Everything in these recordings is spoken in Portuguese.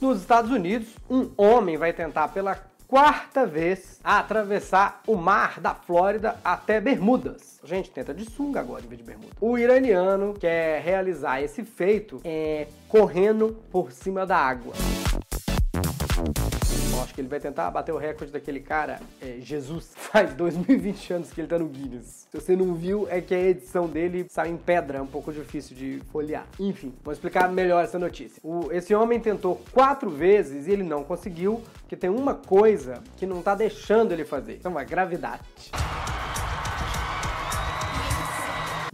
Nos Estados Unidos, um homem vai tentar pela quarta vez atravessar o mar da Flórida até Bermudas. Gente, tenta de sunga agora em vez de bermuda. O iraniano quer realizar esse feito é, correndo por cima da água. Acho que ele vai tentar bater o recorde daquele cara, é, Jesus. Faz 2020 anos que ele tá no Guinness. Se você não viu, é que a edição dele sai em pedra, é um pouco difícil de folhear. Enfim, vou explicar melhor essa notícia. O, esse homem tentou quatro vezes e ele não conseguiu, porque tem uma coisa que não tá deixando ele fazer. Então, a gravidade.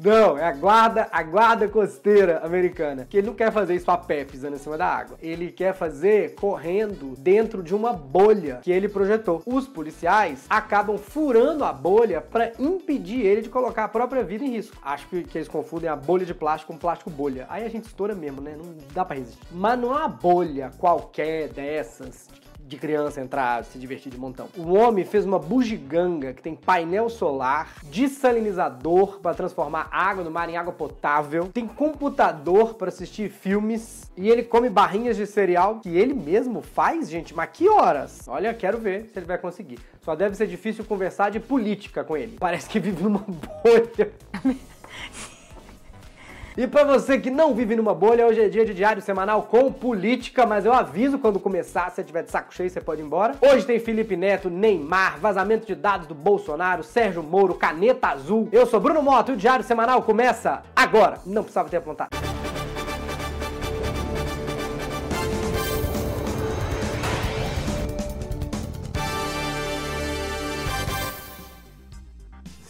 Não, é a guarda, a guarda costeira americana. Que ele não quer fazer isso a pé, pisando em cima da água. Ele quer fazer correndo dentro de uma bolha que ele projetou. Os policiais acabam furando a bolha para impedir ele de colocar a própria vida em risco. Acho que, que eles confundem a bolha de plástico com plástico bolha. Aí a gente estoura mesmo, né? Não dá para resistir. Mas não é uma bolha qualquer dessas de criança entrar, se divertir de montão. O homem fez uma bugiganga que tem painel solar, dessalinizador para transformar água no mar em água potável, tem computador para assistir filmes e ele come barrinhas de cereal que ele mesmo faz, gente. Mas que horas? Olha, quero ver se ele vai conseguir. Só deve ser difícil conversar de política com ele. Parece que vive numa bolha. E para você que não vive numa bolha, hoje é dia de diário semanal com política, mas eu aviso quando começar, se tiver de saco cheio, você pode ir embora. Hoje tem Felipe Neto, Neymar, vazamento de dados do Bolsonaro, Sérgio Moro, caneta azul. Eu sou Bruno Moto e o diário semanal começa agora. Não precisava ter apontado.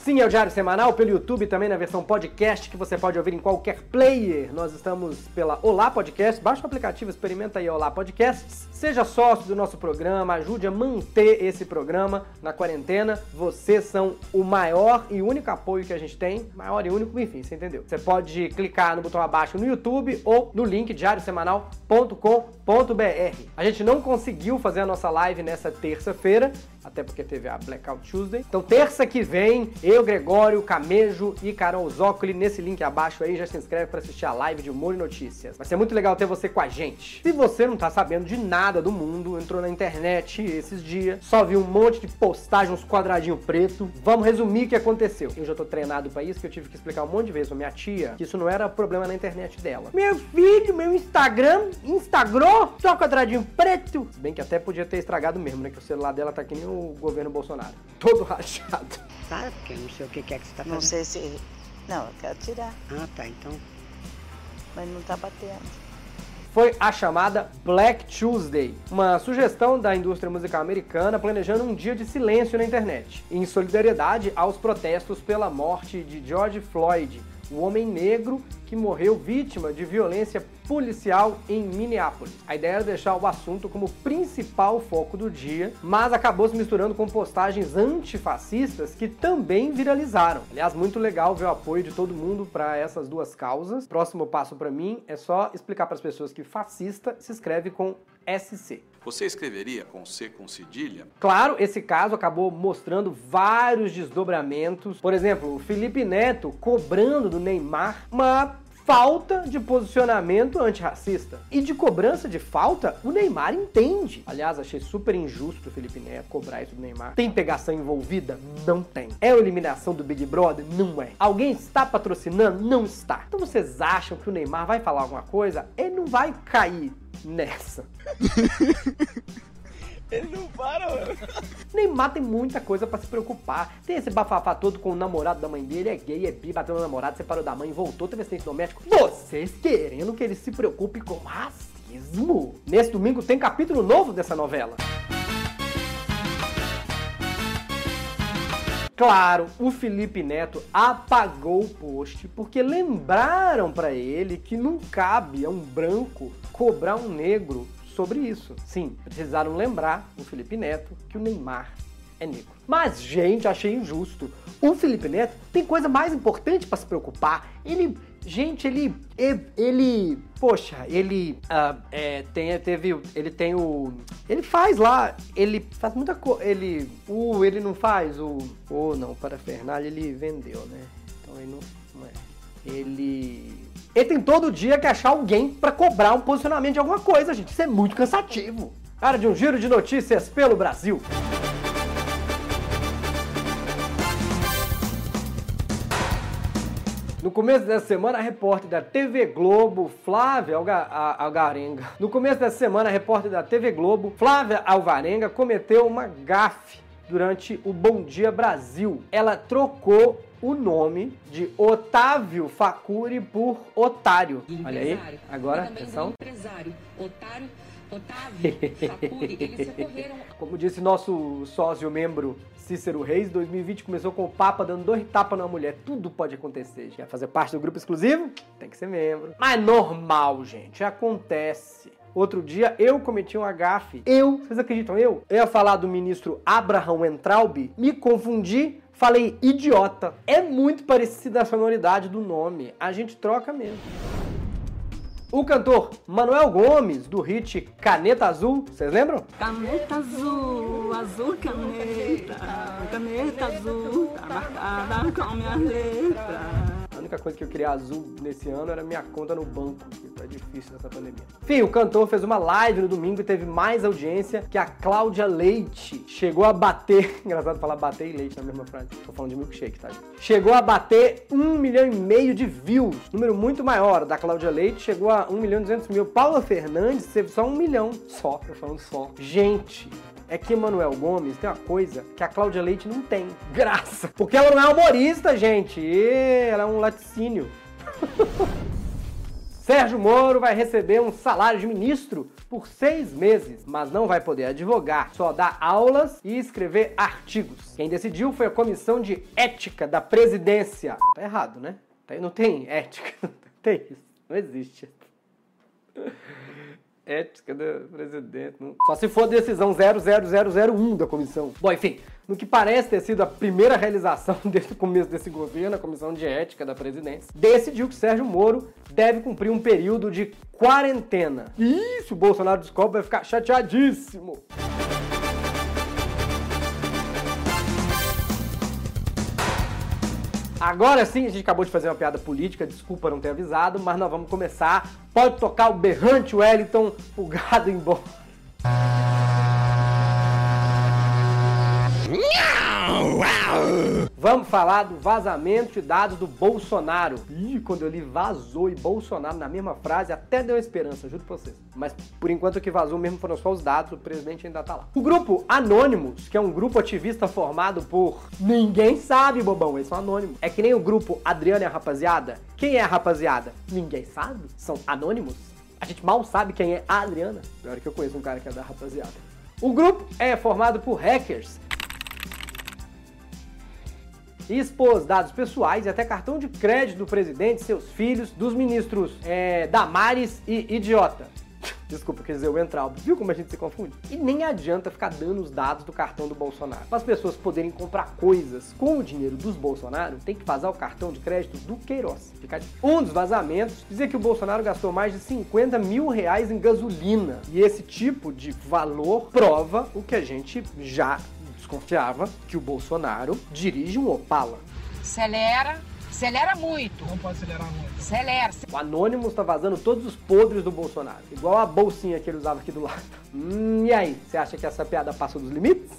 Sim, é o Diário Semanal pelo YouTube, também na versão podcast que você pode ouvir em qualquer player. Nós estamos pela Olá Podcast. Baixa o aplicativo, experimenta aí Olá Podcasts. Seja sócio do nosso programa, ajude a manter esse programa na quarentena. Vocês são o maior e único apoio que a gente tem. Maior e único, enfim, você entendeu. Você pode clicar no botão abaixo no YouTube ou no link diariosemanal.com.br. A gente não conseguiu fazer a nossa live nessa terça-feira, até porque teve a Blackout Tuesday. Então, terça que vem, eu, Gregório, Camejo e Carol Zócoli, nesse link abaixo aí, já se inscreve para assistir a live de Humor e Notícias. Vai ser muito legal ter você com a gente. Se você não tá sabendo de nada do mundo, entrou na internet esses dias, só viu um monte de postagem, uns quadradinhos preto, vamos resumir o que aconteceu. Eu já tô treinado pra isso, que eu tive que explicar um monte de vezes pra minha tia que isso não era problema na internet dela. Meu filho, meu Instagram, Instagram, só quadradinho preto. Se bem que até podia ter estragado mesmo, né? Que o celular dela tá que nem o governo Bolsonaro. Todo rachado. Sabe, porque eu não sei o que é que você tá fazendo. Não sei se. Não, eu quero tirar, Ah, tá, então. mas não tá batendo. foi a chamada Black Tuesday, uma sugestão da indústria musical americana planejando um dia de silêncio na internet, em solidariedade aos protestos pela morte de George Floyd, o homem negro que morreu vítima de violência policial em Minneapolis. A ideia era deixar o assunto como principal foco do dia, mas acabou se misturando com postagens antifascistas que também viralizaram. Aliás, muito legal ver o apoio de todo mundo para essas duas causas. Próximo passo para mim é só explicar para as pessoas que fascista se escreve com SC. Você escreveria com C com cedilha? Claro, esse caso acabou mostrando vários desdobramentos. Por exemplo, o Felipe Neto cobrando do Neymar uma falta de posicionamento antirracista. E de cobrança de falta, o Neymar entende. Aliás, achei super injusto o Felipe Neto cobrar isso do Neymar. Tem pegação envolvida? Não tem. É a eliminação do Big Brother? Não é. Alguém está patrocinando? Não está. Então vocês acham que o Neymar vai falar alguma coisa? Ele não vai cair nessa. Ele não para, mano. Neymar tem muita coisa pra se preocupar. Tem esse bafafá todo com o namorado da mãe dele, é gay, é bi, bateu no namorado, separou da mãe, voltou, teve acidente doméstico. Vocês querendo que ele se preocupe com racismo? Nesse domingo tem capítulo novo dessa novela. Claro, o Felipe Neto apagou o post porque lembraram pra ele que não cabe a um branco cobrar um negro sobre isso. Sim, precisaram lembrar o Felipe Neto que o Neymar é negro. Mas, gente, achei injusto. O Felipe Neto tem coisa mais importante pra se preocupar. Ele, gente, ele, ele, poxa, ele ah, é, tem, teve, ele tem o, ele faz lá, ele faz muita coisa. Ele, o, ele não faz o, o não, para Fernalha ele vendeu, né? Então ele não, não é. Ele Ele tem todo dia que achar alguém pra cobrar um posicionamento de alguma coisa, gente. Isso é muito cansativo. Hora de um giro de notícias pelo Brasil. No começo dessa semana, a repórter da TV Globo, Flávia Alga a- Algarenga. No começo dessa semana, a repórter da TV Globo, Flávia Alvarenga, cometeu uma gafe durante o Bom Dia Brasil. Ela trocou o nome de Otávio Facuri por Otário. Olha aí, agora, atenção. empresário Otário, Como disse nosso sócio membro Cícero Reis, 2020 começou com o Papa dando dois tapas na mulher. Tudo pode acontecer. Quer fazer parte do grupo exclusivo? Tem que ser membro. Mas normal, gente. Acontece. Outro dia eu cometi um agafe. Eu, vocês acreditam eu? Eu ia falar do ministro Abraham Entraub, me confundi, falei idiota. É muito parecida a sonoridade do nome. A gente troca mesmo. O cantor Manuel Gomes, do hit Caneta Azul, vocês lembram? Caneta azul, azul caneta, caneta azul, tá marcada com minha letra. A única coisa que eu queria azul nesse ano era minha conta no banco, difícil nessa pandemia. Enfim, o cantor fez uma live no domingo e teve mais audiência que a Cláudia Leite. Chegou a bater. Engraçado falar bater e leite na mesma frase. Tô falando de milkshake, tá? Chegou a bater um milhão e meio de views. Número muito maior. Da Cláudia Leite chegou a um milhão e duzentos mil. Paula Fernandes teve só um milhão. Só, eu falando só. Gente, é que Manuel Gomes tem uma coisa que a Cláudia Leite não tem. Graça. Porque ela não é humorista, gente. E ela é um laticínio. Sérgio Moro vai receber um salário de ministro por seis meses, mas não vai poder advogar, só dar aulas e escrever artigos. Quem decidiu foi a Comissão de Ética da Presidência. Tá errado, né? Tá- Não tem ética. Não tem isso. Não existe. Ética do presidente. não- Só se for decisão 00001 da comissão. Bom, enfim, no que parece ter sido a primeira realização desde o começo desse governo, a Comissão de Ética da Presidência decidiu que Sérgio Moro deve cumprir um período de quarentena. E o Bolsonaro descobre, vai ficar chateadíssimo. Agora sim, a gente acabou de fazer uma piada política, desculpa não ter avisado, mas nós vamos começar. Pode tocar o berrante Wellington, o gado embora. Vamos falar do vazamento de dados do Bolsonaro. Ih, quando eu li vazou e Bolsonaro na mesma frase, até deu esperança, juro pra vocês. Mas por enquanto o que vazou mesmo foram só os dados, o presidente ainda tá lá. O grupo Anonymous, que é um grupo ativista formado por ninguém sabe, bobão, eles são anônimos. É que nem o grupo Adriana e a Rapaziada. Quem é a rapaziada? Ninguém sabe? São anônimos? A gente mal sabe quem é a Adriana. Pior que eu conheço um cara que é da rapaziada. O grupo é formado por hackers e expôs dados pessoais e até cartão de crédito do presidente, seus filhos, dos ministros é, Damares e Idiota. Desculpa, quer dizer, o Entraub. Viu como a gente se confunde? E nem adianta ficar dando os dados do cartão do Bolsonaro. Para as pessoas poderem comprar coisas com o dinheiro dos Bolsonaro, tem que vazar o cartão de crédito do Queiroz. Fica de- Um dos vazamentos dizia que o Bolsonaro gastou mais de 50 mil reais em gasolina. E esse tipo de valor prova o que a gente já desconfiava, que o Bolsonaro dirige um Opala. Acelera, acelera muito. Não pode acelerar muito. Acelera. O Anonymous tá vazando todos os podres do Bolsonaro. Igual a bolsinha que ele usava aqui do lado. Hum, e aí? Você acha que essa piada passou dos limites?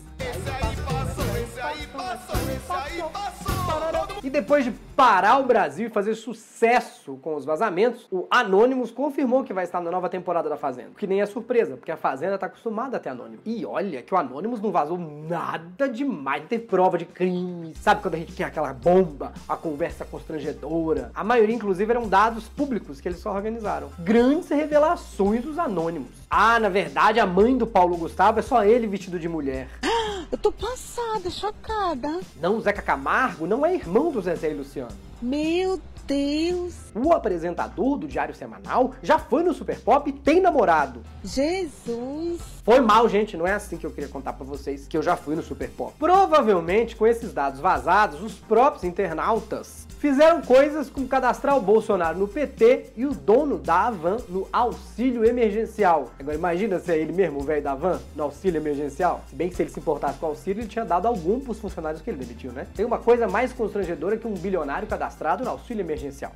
E depois de parar o Brasil e fazer sucesso com os vazamentos, o Anonymous confirmou que vai estar na nova temporada da Fazenda. Que nem é surpresa, porque a Fazenda tá acostumada a ter Anonymous. E olha que o Anonymous não vazou nada demais, não teve prova de crime. Sabe quando a gente tinha aquela bomba, a conversa constrangedora? A maioria, inclusive, eram dados públicos que eles só organizaram. Grandes revelações dos Anônimos. Ah, na verdade, a mãe do Paulo Gustavo é só ele vestido de mulher. Eu tô passada, chocada. Não, o Zeca Camargo não é irmão do Zezé e Luciano. Meu Deus. O apresentador do Diário Semanal já foi no Super Pop e tem namorado. Jesus. Foi mal, gente, não é assim que eu queria contar pra vocês que eu já fui no Super Pop. Provavelmente, com esses dados vazados, os próprios internautas fizeram coisas como cadastrar o Bolsonaro no PT e o dono da Avan no auxílio emergencial. Agora imagina se é ele mesmo, o velho da Avan, no auxílio emergencial. Se bem que se ele se importasse com o auxílio, ele tinha dado algum pros funcionários que ele demitiu, né? Tem uma coisa mais constrangedora que um bilionário cadastrado no auxílio emergencial.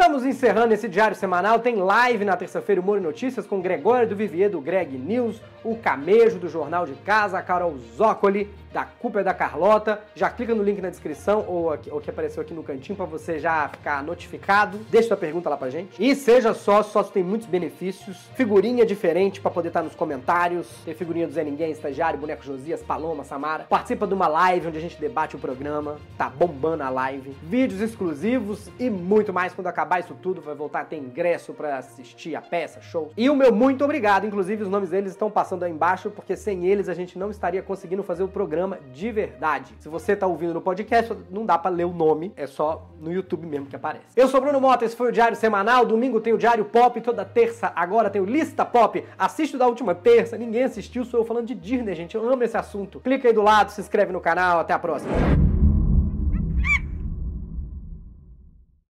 Estamos encerrando esse diário semanal. Tem live na terça-feira, Humor e Notícias, com Gregório do Vivier, do Greg News, o Camejo do Jornal de Casa, a Carol Zócoli, da é da Carlota. Já clica no link na descrição ou, ou que apareceu aqui no cantinho para você já ficar notificado. Deixa sua pergunta lá pra gente. E seja sócio, sócio tem muitos benefícios. Figurinha diferente para poder estar nos comentários. Tem figurinha do Zé Ninguém, estagiário, boneco Josias, Paloma, Samara. Participa de uma live onde a gente debate o programa. Tá bombando a live. Vídeos exclusivos e muito mais. Quando acabar isso tudo, vai voltar a ter ingresso para assistir a peça, show. E o meu muito obrigado. Inclusive, os nomes deles estão passando aí embaixo, porque sem eles a gente não estaria conseguindo fazer o programa de verdade. Se você tá ouvindo no podcast, não dá para ler o nome, é só no YouTube mesmo que aparece. Eu sou Bruno Mota, esse foi o Diário Semanal. Domingo tem o Diário Pop, toda terça agora tem o Lista Pop. Assiste o da última terça, ninguém assistiu, sou eu falando de Disney, gente. Eu amo esse assunto. Clica aí do lado, se inscreve no canal, até a próxima.